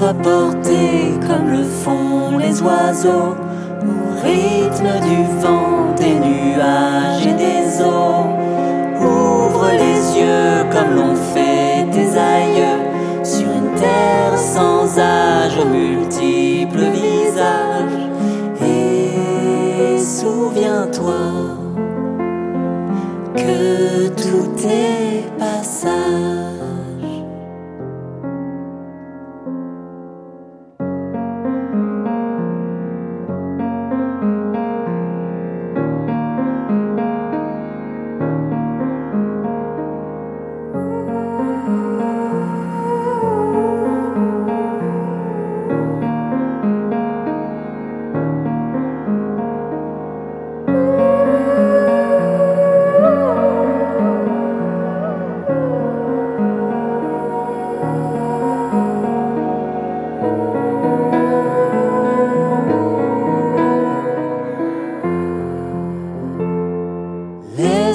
Laisse-toi porter comme le font les oiseaux au rythme du vent, des nuages et des eaux. Ouvre les yeux comme l'ont fait tes aïeux sur une terre sans âge, aux multiples visages. Et souviens-toi que tout est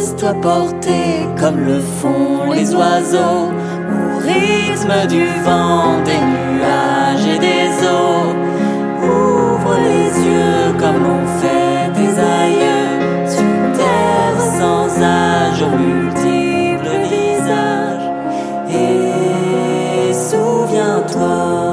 laisse-toi porter comme le font les oiseaux, au rythme du vent, des nuages et des eaux. Ouvre les yeux comme l'ont fait tes aïeux, sur terre sans âge, aux multiples visages. Et souviens-toi.